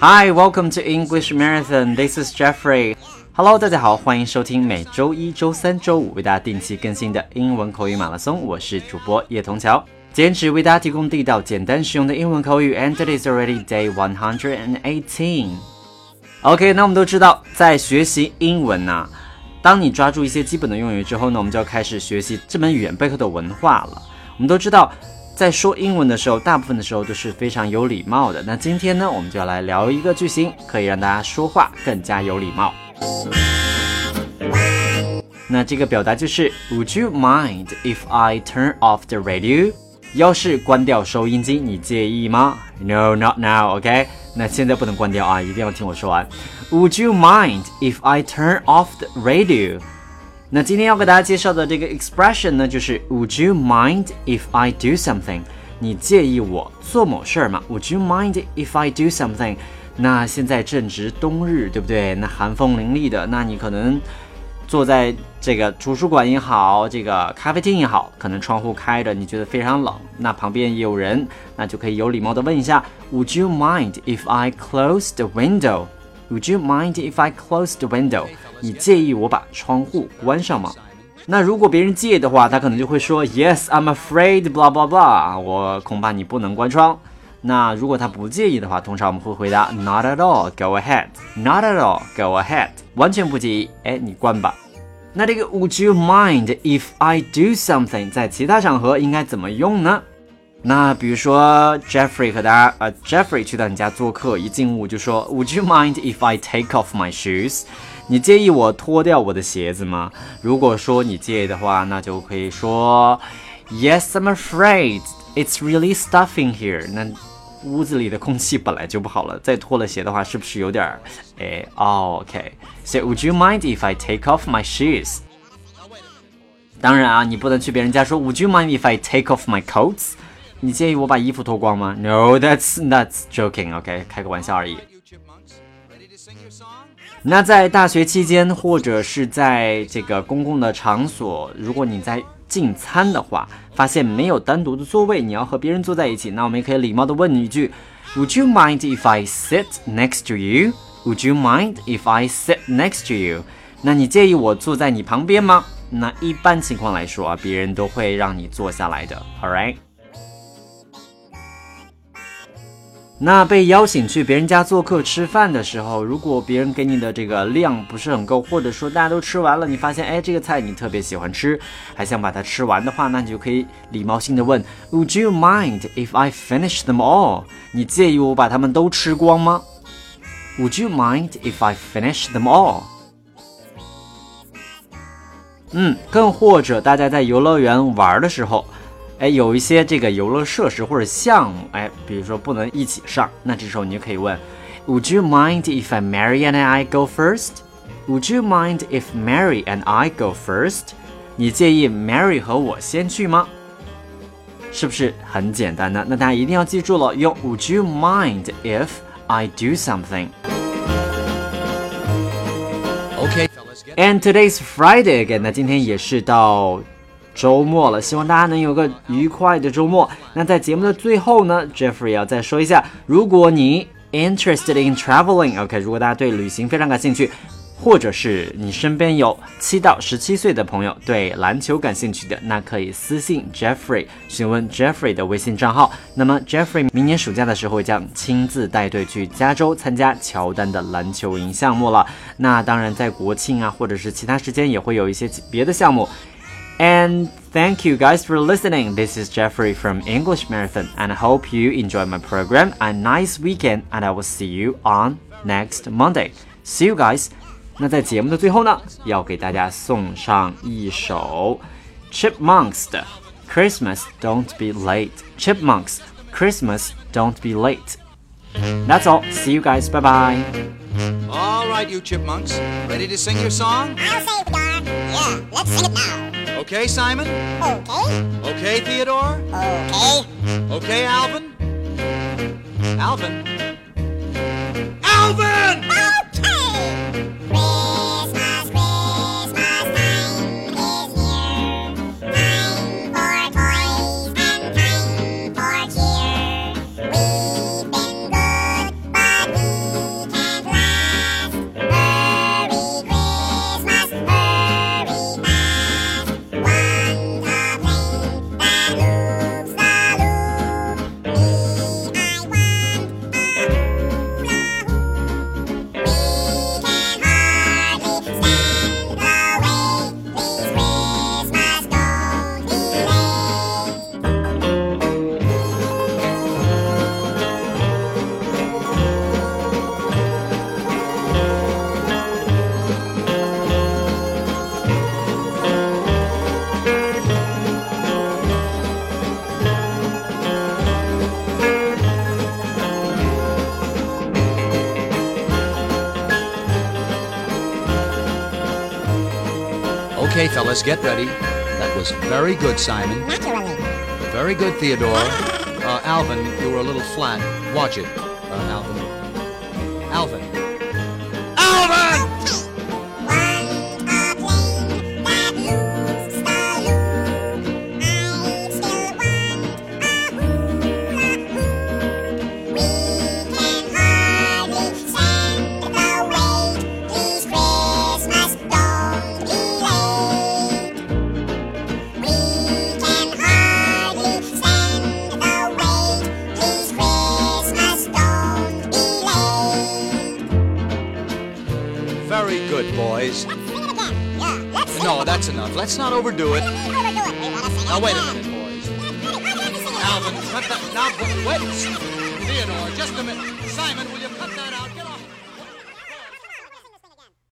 Hi, welcome to English Marathon. This is Jeffrey. Hello，大家好，欢迎收听每周一周三周五为大家定期更新的英文口语马拉松。我是主播叶童桥，坚持为大家提供地道、简单、实用的英文口语。And it is already day one hundred and eighteen. OK，那我们都知道，在学习英文呢，当你抓住一些基本的用语之后呢，我们就要开始学习这门语言背后的文化了。我们都知道。在说英文的时候，大部分的时候都是非常有礼貌的。那今天呢，我们就要来聊一个句型，可以让大家说话更加有礼貌。那这个表达就是 Would you mind if I turn off the radio？要是关掉收音机，你介意吗？No, not now. OK？那现在不能关掉啊，一定要听我说完。Would you mind if I turn off the radio？那今天要给大家介绍的这个 expression 呢，就是 Would you mind if I do something？你介意我做某事儿吗？Would you mind if I do something？那现在正值冬日，对不对？那寒风凛冽的，那你可能坐在这个图书馆也好，这个咖啡厅也好，可能窗户开着，你觉得非常冷。那旁边有人，那就可以有礼貌的问一下，Would you mind if I close the window？Would you mind if I close the window？你介意我把窗户关上吗？那如果别人介意的话，他可能就会说 Yes, I'm afraid, blah blah blah。我恐怕你不能关窗。那如果他不介意的话，通常我们会回答 Not at all, go ahead. Not at all, go ahead. 完全不介意，哎，你关吧。那这个 Would you mind if I do something？在其他场合应该怎么用呢？那比如说 Jeffrey 和大家呃 Jeffrey 去到你家做客，一进屋就说 Would you mind if I take off my shoes？你介意我脱掉我的鞋子吗？如果说你介意的话，那就可以说 Yes, I'm afraid it's really stuffing here。那屋子里的空气本来就不好了，再脱了鞋的话，是不是有点儿？哎，哦，OK，So would you mind if I take off my shoes？当然啊，你不能去别人家说 Would you mind if I take off my coats？你介意我把衣服脱光吗？No, that's that's joking. OK，开个玩笑而已。那在大学期间，或者是在这个公共的场所，如果你在进餐的话，发现没有单独的座位，你要和别人坐在一起，那我们也可以礼貌的问一句：Would you mind if I sit next to you? Would you mind if I sit next to you? 那你介意我坐在你旁边吗？那一般情况来说啊，别人都会让你坐下来的。All right. 那被邀请去别人家做客吃饭的时候，如果别人给你的这个量不是很够，或者说大家都吃完了，你发现哎这个菜你特别喜欢吃，还想把它吃完的话，那你就可以礼貌性的问，Would you mind if I finish them all？你介意我把它们都吃光吗？Would you mind if I finish them all？嗯，更或者大家在游乐园玩的时候。哎，有一些这个游乐设施或者项目，哎，比如说不能一起上，那这时候你就可以问，Would you mind if Mary and I go first？Would you mind if Mary and I go first？你介意 Mary 和我先去吗？是不是很简单呢？那大家一定要记住了，用 Would you mind if I do something？OK，and today's Friday again。那今天也是到。周末了，希望大家能有个愉快的周末。那在节目的最后呢，Jeffrey 要再说一下，如果你 interested in traveling，OK，如果大家对旅行非常感兴趣，或者是你身边有七到十七岁的朋友对篮球感兴趣的，那可以私信 Jeffrey 询问 Jeffrey 的微信账号。那么 Jeffrey 明年暑假的时候将亲自带队去加州参加乔丹的篮球营项目了。那当然，在国庆啊，或者是其他时间也会有一些别的项目。And thank you guys for listening. This is Jeffrey from English Marathon, and I hope you enjoy my program. A nice weekend, and I will see you on next Monday. See you guys. 那在节目的最后呢，要给大家送上一首 Chipmunks 的 Christmas Don't Be Late. Chipmunks Christmas Don't Be Late. That's all. See you guys. Bye bye. All right, you chipmunks. Ready to sing your song? I'll say we are. Yeah, let's sing it now. Okay, Simon? Okay. Okay, Theodore? Okay. Okay, Alvin? Alvin? Alvin! Okay, fellas, get ready. That was very good, Simon. Naturally. Very good, Theodore. Uh, Alvin, you were a little flat. Watch it, uh, Alvin. Alvin. Alvin! Oh, that's enough. Let's not overdo it. Now, wait a minute, boys. Alvin, cut that. Now, wait. Theodore, just a minute. Simon, will you cut that out?